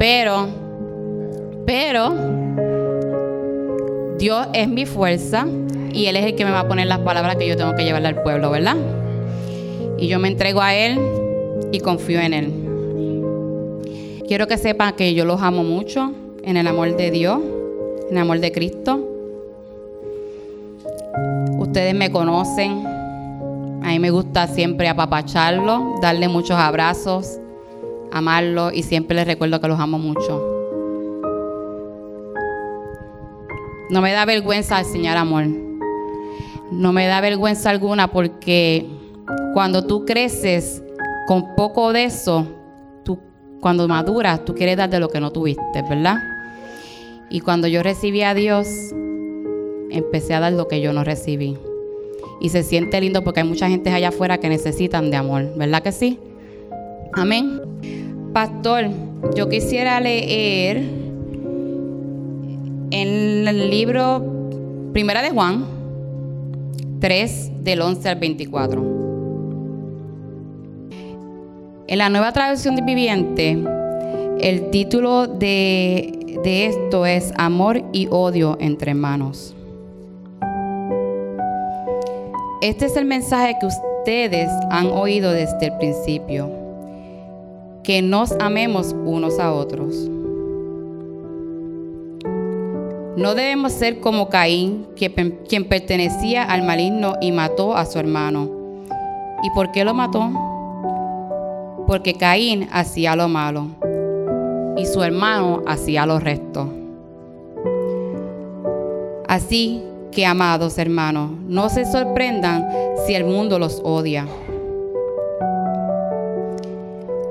Pero, pero, Dios es mi fuerza y Él es el que me va a poner las palabras que yo tengo que llevarle al pueblo, ¿verdad? Y yo me entrego a Él y confío en Él. Quiero que sepan que yo los amo mucho en el amor de Dios, en el amor de Cristo. Ustedes me conocen. A mí me gusta siempre apapacharlo, darle muchos abrazos, amarlo y siempre les recuerdo que los amo mucho. No me da vergüenza enseñar amor. No me da vergüenza alguna porque cuando tú creces con poco de eso, tú, cuando maduras, tú quieres dar de lo que no tuviste, ¿verdad? Y cuando yo recibí a Dios, empecé a dar lo que yo no recibí. Y se siente lindo porque hay mucha gente allá afuera que necesitan de amor, ¿verdad que sí? Amén. Pastor, yo quisiera leer en el libro Primera de Juan 3 del 11 al 24. En la nueva traducción de viviente, el título de, de esto es Amor y odio entre hermanos. Este es el mensaje que ustedes han oído desde el principio, que nos amemos unos a otros. No debemos ser como Caín, quien pertenecía al maligno y mató a su hermano. ¿Y por qué lo mató? Porque Caín hacía lo malo y su hermano hacía lo recto. Así que, amados hermanos, no se sorprendan si el mundo los odia.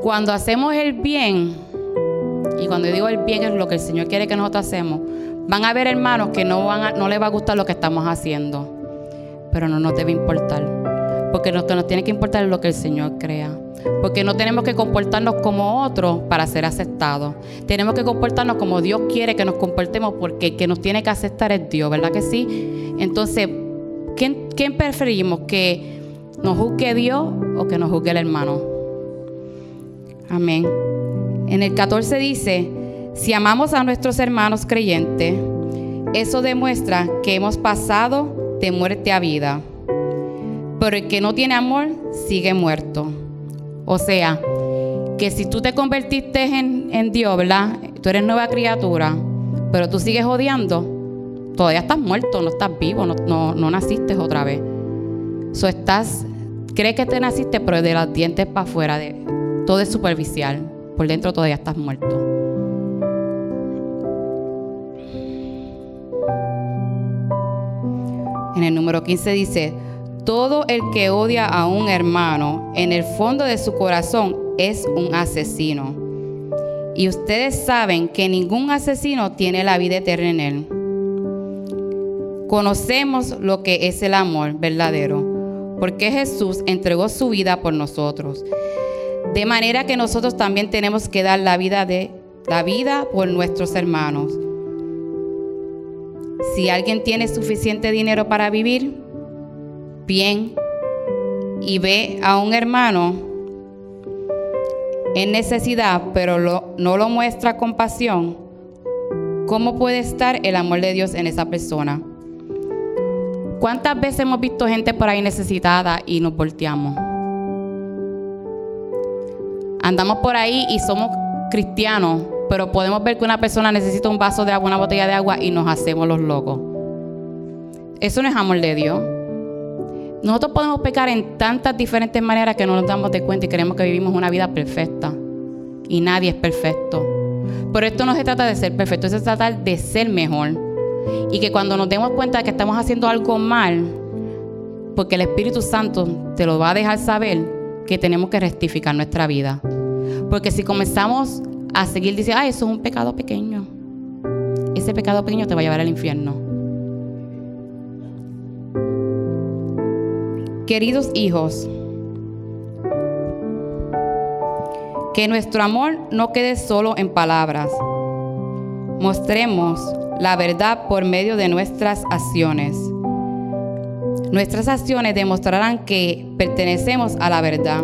Cuando hacemos el bien, y cuando digo el bien es lo que el Señor quiere que nosotros hacemos, van a haber hermanos que no, van les va a gustar lo que estamos haciendo, pero no nos debe importar, porque lo que nos tiene que importar es lo que el Señor crea. Porque no tenemos que comportarnos como otros para ser aceptados. Tenemos que comportarnos como Dios quiere que nos comportemos porque el que nos tiene que aceptar es Dios, ¿verdad que sí? Entonces, ¿quién, preferimos? ¿Que nos juzgue Dios o que nos juzgue el hermano? Amén. En el 14 dice, si amamos a nuestros hermanos creyentes, eso demuestra que hemos pasado de muerte a vida. Pero el que no tiene amor sigue muerto. O sea, que si tú te convertiste en, Dios, ¿verdad? Tú eres nueva criatura, pero tú sigues odiando, todavía estás muerto, no estás vivo, no, no, naciste otra vez. So estás, crees que te naciste, pero de los dientes para afuera, de, todo es superficial. Por dentro todavía estás muerto. En el número 15 dice, todo el que odia a un hermano en el fondo de su corazón es un asesino. Y ustedes saben que ningún asesino tiene la vida eterna en él. Conocemos lo que es el amor verdadero, porque Jesús entregó su vida por nosotros. De manera que nosotros también tenemos que dar la vida de la vida por nuestros hermanos. Si alguien tiene suficiente dinero para vivir, bien y ve a un hermano en necesidad, pero no lo muestra compasión, ¿cómo puede estar el amor de Dios en esa persona? ¿Cuántas veces hemos visto gente por ahí necesitada y nos volteamos? Andamos por ahí y somos cristianos, pero podemos ver que una persona necesita un vaso de agua, una botella de agua y nos hacemos los locos. Eso no es amor de Dios. Nosotros podemos pecar en tantas diferentes maneras que no nos damos de cuenta y creemos que vivimos una vida perfecta. Y nadie es perfecto. Pero esto no se trata de ser perfecto, se trata de ser mejor. Y que cuando nos demos cuenta de que estamos haciendo algo mal, porque el Espíritu Santo te lo va a dejar saber, que tenemos que rectificar nuestra vida. Porque si comenzamos a seguir diciendo, ah, eso es un pecado pequeño, ese pecado pequeño te va a llevar al infierno. Queridos hijos, que nuestro amor no quede solo en palabras. Mostremos la verdad por medio de nuestras acciones. Nuestras acciones demostrarán que pertenecemos a la verdad.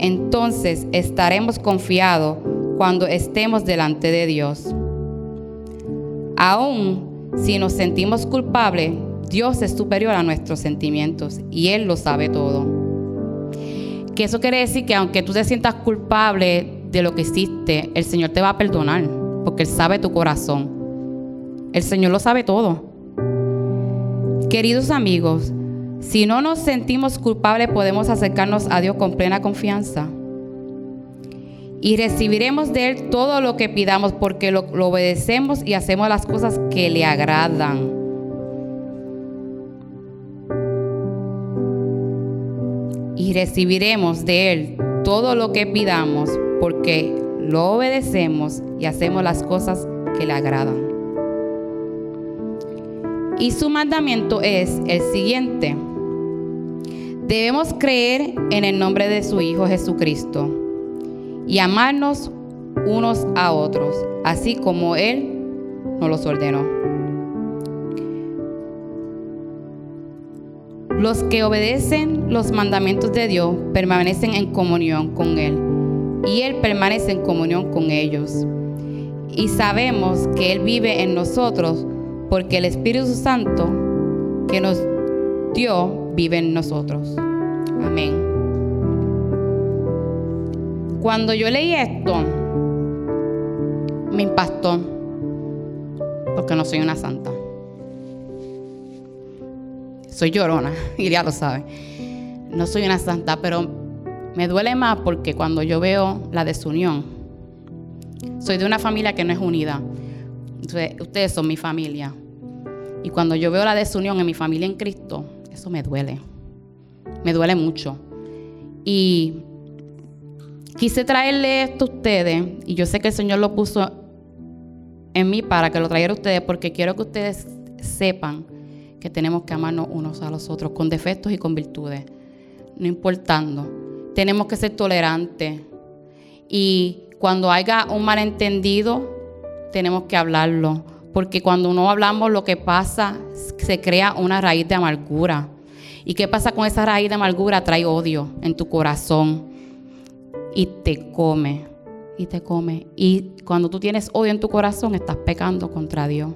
Entonces estaremos confiados cuando estemos delante de Dios. Aún si nos sentimos culpables, Dios es superior a nuestros sentimientos y Él lo sabe todo. Que eso quiere decir que aunque tú te sientas culpable de lo que hiciste, el Señor te va a perdonar, porque Él sabe tu corazón. El Señor lo sabe todo. Queridos amigos, si no nos sentimos culpables, podemos acercarnos a Dios con plena confianza. Y recibiremos de Él todo lo que pidamos porque lo, obedecemos y hacemos las cosas que le agradan. Y recibiremos de Él todo lo que pidamos porque lo obedecemos y hacemos las cosas que le agradan. Y su mandamiento es el siguiente. Debemos creer en el nombre de su Hijo Jesucristo y amarnos unos a otros, así como Él nos los ordenó. Los que obedecen los mandamientos de Dios permanecen en comunión con Él y Él permanece en comunión con ellos. Y sabemos que Él vive en nosotros porque el Espíritu Santo que nos dio vive en nosotros. Amén. Cuando yo leí esto, me impactó, porque no soy una santa. Soy llorona, y ya lo sabe. No soy una santa, pero me duele más porque cuando yo veo la desunión, soy de una familia que no es unida ustedes son mi familia. Y cuando yo veo la desunión en mi familia en Cristo, eso me duele. Me duele mucho. Y quise traerle esto a ustedes, y yo sé que el Señor lo puso en mí para que lo traiga a ustedes, porque quiero que ustedes sepan que tenemos que amarnos unos a los otros, con defectos y con virtudes, no importando. Tenemos que ser tolerantes. Y cuando haya un malentendido, tenemos que hablarlo. Porque cuando no hablamos lo que pasa, se crea una raíz de amargura. ¿Y qué pasa con esa raíz de amargura? Trae odio en tu corazón y te come. Y te come. Y cuando tú tienes odio en tu corazón, estás pecando contra Dios.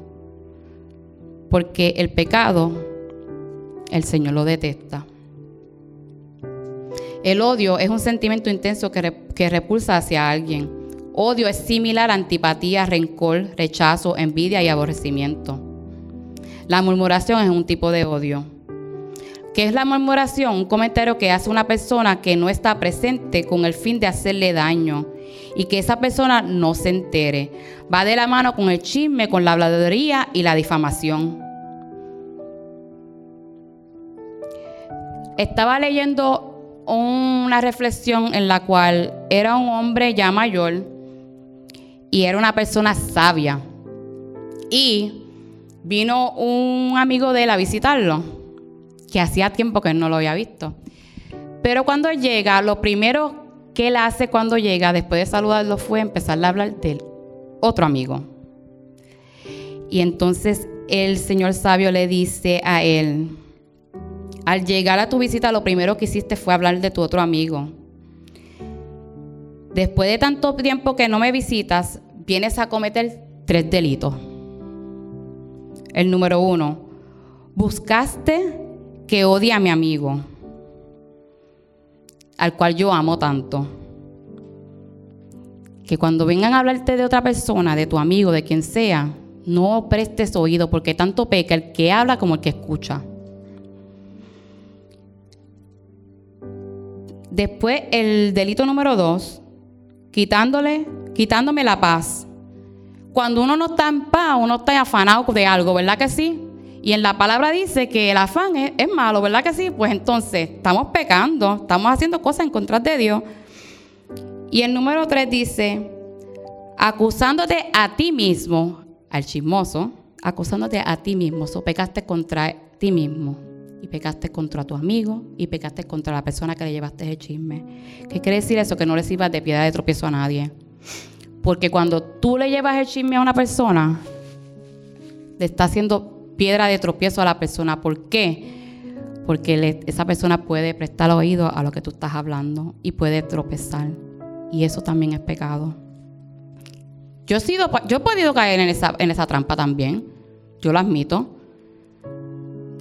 Porque el pecado, el Señor lo detesta. El odio es un sentimiento intenso que, que repulsa hacia alguien Odio es similar a antipatía, rencor, rechazo, envidia y aborrecimiento. La murmuración es un tipo de odio. ¿Qué es la murmuración? Un comentario que hace una persona que no está presente con el fin de hacerle daño y que esa persona no se entere. Va de la mano con el chisme, con la habladuría y la difamación. Estaba leyendo una reflexión en la cual era un hombre ya mayor y era una persona sabia. Y vino un amigo de él a visitarlo, que hacía tiempo que no lo había visto. Pero cuando llega, lo primero que él hace cuando llega, después de saludarlo, fue empezarle a hablar del otro amigo. Y entonces el señor sabio le dice a él, al llegar a tu visita, lo primero que hiciste fue hablar de tu otro amigo. Después de tanto tiempo que no me visitas, vienes a cometer tres delitos. El número uno, buscaste que odie a mi amigo, al cual yo amo tanto. Que cuando vengan a hablarte de otra persona, de tu amigo, de quien sea, no prestes oído, porque tanto peca el que habla como el que escucha. Después, el delito número dos, quitándole, quitándome la paz. Cuando uno no está en paz, uno está afanado de algo, ¿verdad que sí? Y en la palabra dice que el afán es, malo, ¿verdad que sí? Pues entonces estamos pecando, estamos haciendo cosas en contra de Dios. Y el número tres dice, acusándote a ti mismo, al chismoso, acusándote a ti mismo, o pecaste contra ti mismo y pecaste contra tu amigo y pecaste contra la persona que le llevaste el chisme. ¿Qué quiere decir eso? Que no le sirvas de piedad de tropiezo a nadie. Porque cuando tú le llevas el chisme a una persona, le está haciendo piedra de tropiezo a la persona. ¿Por qué? Porque esa persona puede prestar oído a lo que tú estás hablando y puede tropezar. Y eso también es pecado. Yo he, sido, yo he podido caer en esa, en esa trampa también. Yo lo admito.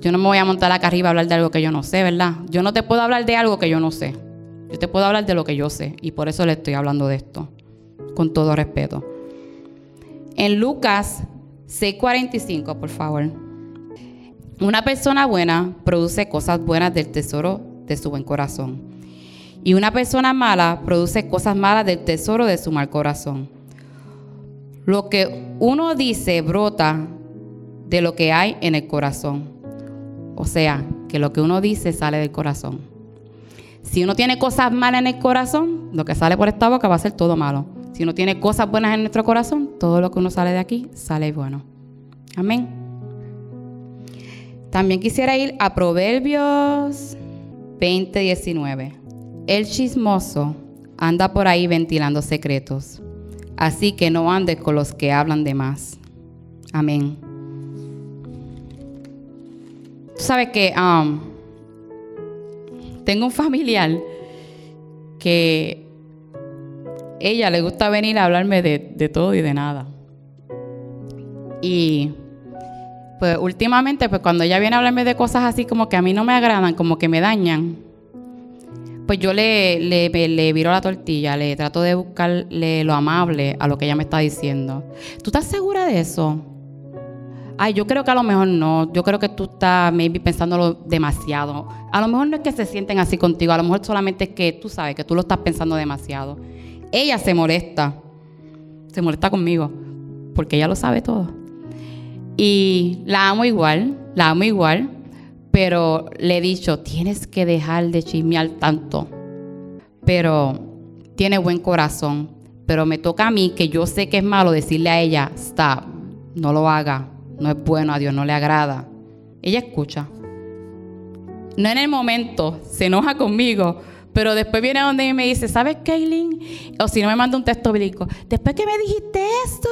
Yo no me voy a montar acá arriba a hablar de algo que yo no sé, ¿verdad? Yo no te puedo hablar de algo que yo no sé. Yo te puedo hablar de lo que yo sé. Y por eso le estoy hablando de esto. Con todo respeto. En Lucas 6:45, por favor. Una persona buena produce cosas buenas del tesoro de su buen corazón. Y una persona mala produce cosas malas del tesoro de su mal corazón. Lo que uno dice brota de lo que hay en el corazón. O sea, que lo que uno dice sale del corazón. Si uno tiene cosas malas en el corazón, lo que sale por esta boca va a ser todo malo. Si uno tiene cosas buenas en nuestro corazón, todo lo que uno sale de aquí sale bueno. Amén. También quisiera ir a Proverbios 20:19. El chismoso anda por ahí ventilando secretos, así que no andes con los que hablan de más. Amén. Tú sabes que um, tengo un familiar que ella le gusta venir a hablarme de, todo y de nada. Y pues últimamente, pues cuando ella viene a hablarme de cosas así como que a mí no me agradan, como que me dañan, pues yo le, le, le viro la tortilla, le trato de buscarle lo amable a lo que ella me está diciendo. ¿Tú estás segura de eso? Ay, yo creo que a lo mejor no. Yo creo que tú estás maybe pensándolo demasiado. A lo mejor no es que se sienten así contigo, a lo mejor solamente es que tú sabes que tú lo estás pensando demasiado. Ella se molesta. Se molesta conmigo, porque ella lo sabe todo. Y la amo igual, la amo igual, pero le he dicho, tienes que dejar de chismear tanto. Pero tiene buen corazón. Pero me toca a mí, que yo sé que es malo, decirle a ella, stop, no lo haga, no es bueno, a Dios no le agrada. Ella escucha. No en el momento, se enoja conmigo, pero después viene a donde me dice, ¿sabes, Kaylin? O si no me manda un texto bíblico, después que me dijiste esto,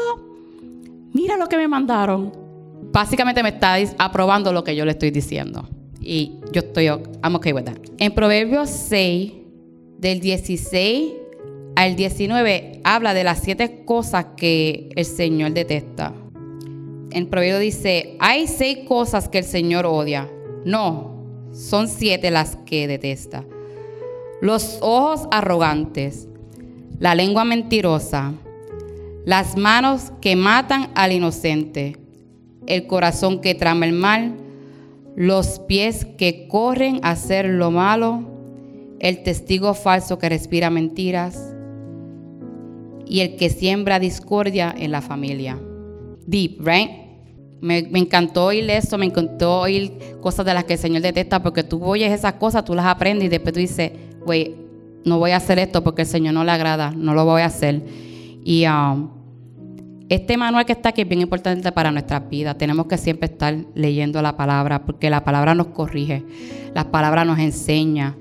mira lo que me mandaron básicamente me está aprobando lo que yo le estoy diciendo. Y yo estoy, I'm okay with that. En Proverbios 6, del 16 al 19, habla de las siete cosas que el Señor detesta. En Proverbio dice, hay seis cosas que el Señor odia. No, son siete las que detesta. Los ojos arrogantes, la lengua mentirosa, las manos que matan al inocente, el corazón que trama el mal, los pies que corren a hacer lo malo, el testigo falso que respira mentiras y el que siembra discordia en la familia. Deep, right? Me, encantó oír eso, me encantó oír cosas de las que el Señor detesta, porque tú oyes esas cosas, tú las aprendes y después tú dices, güey, no voy a hacer esto porque el Señor no le agrada, no lo voy a hacer. Y um, este manual que está aquí es bien importante para nuestras vidas. Tenemos que siempre estar leyendo la palabra porque la palabra nos corrige, la palabra nos enseña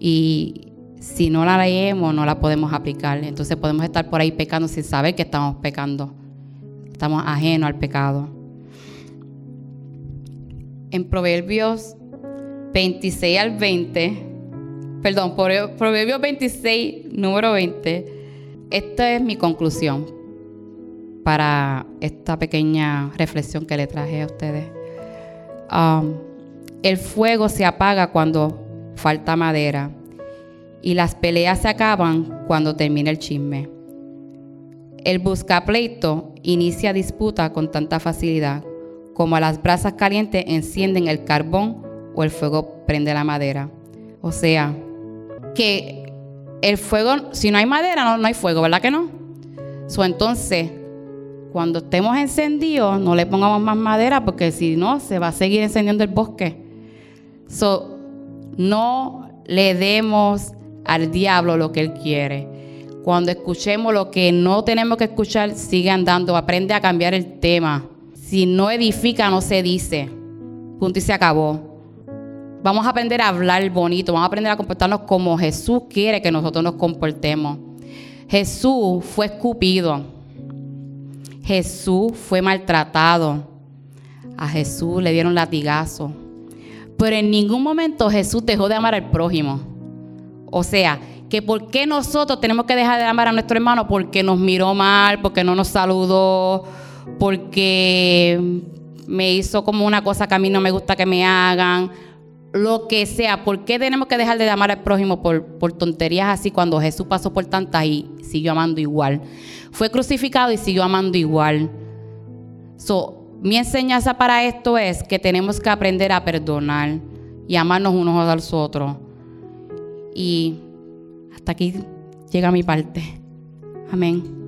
y si no la leemos no la podemos aplicar. Entonces podemos estar por ahí pecando sin saber que estamos pecando. Estamos ajenos al pecado. En Proverbios 26 al 20, perdón, Proverbios 26, número 20, esta es mi conclusión para esta pequeña reflexión que le traje a ustedes. Um, el fuego se apaga cuando falta madera y las peleas se acaban cuando termina el chisme. El buscapleito inicia disputa con tanta facilidad como las brasas calientes encienden el carbón o el fuego prende la madera. O sea, que el fuego, si no hay madera, no, hay fuego, ¿verdad que no? So, entonces, cuando estemos encendidos, no le pongamos más madera porque si no, se va a seguir encendiendo el bosque. So, no le demos al diablo lo que él quiere. Cuando escuchemos lo que no tenemos que escuchar, sigue andando. Aprende a cambiar el tema. Si no edifica, no se dice. Punto y se acabó. Vamos a aprender a hablar bonito. Vamos a aprender a comportarnos como Jesús quiere que nosotros nos comportemos. Jesús fue escupido. Jesús fue maltratado. A Jesús le dieron latigazo. Pero en ningún momento Jesús dejó de amar al prójimo. O sea, que por qué nosotros tenemos que dejar de amar a nuestro hermano porque nos miró mal, porque no nos saludó, porque me hizo como una cosa que a mí no me gusta que me hagan, lo que sea. ¿Por qué tenemos que dejar de amar al prójimo por, por tonterías así cuando Jesús pasó por tantas y siguió amando igual? Fue crucificado y siguió amando igual. So, mi enseñanza para esto es que tenemos que aprender a perdonar y amarnos unos a los otros. Y hasta aquí llega mi parte. Amén.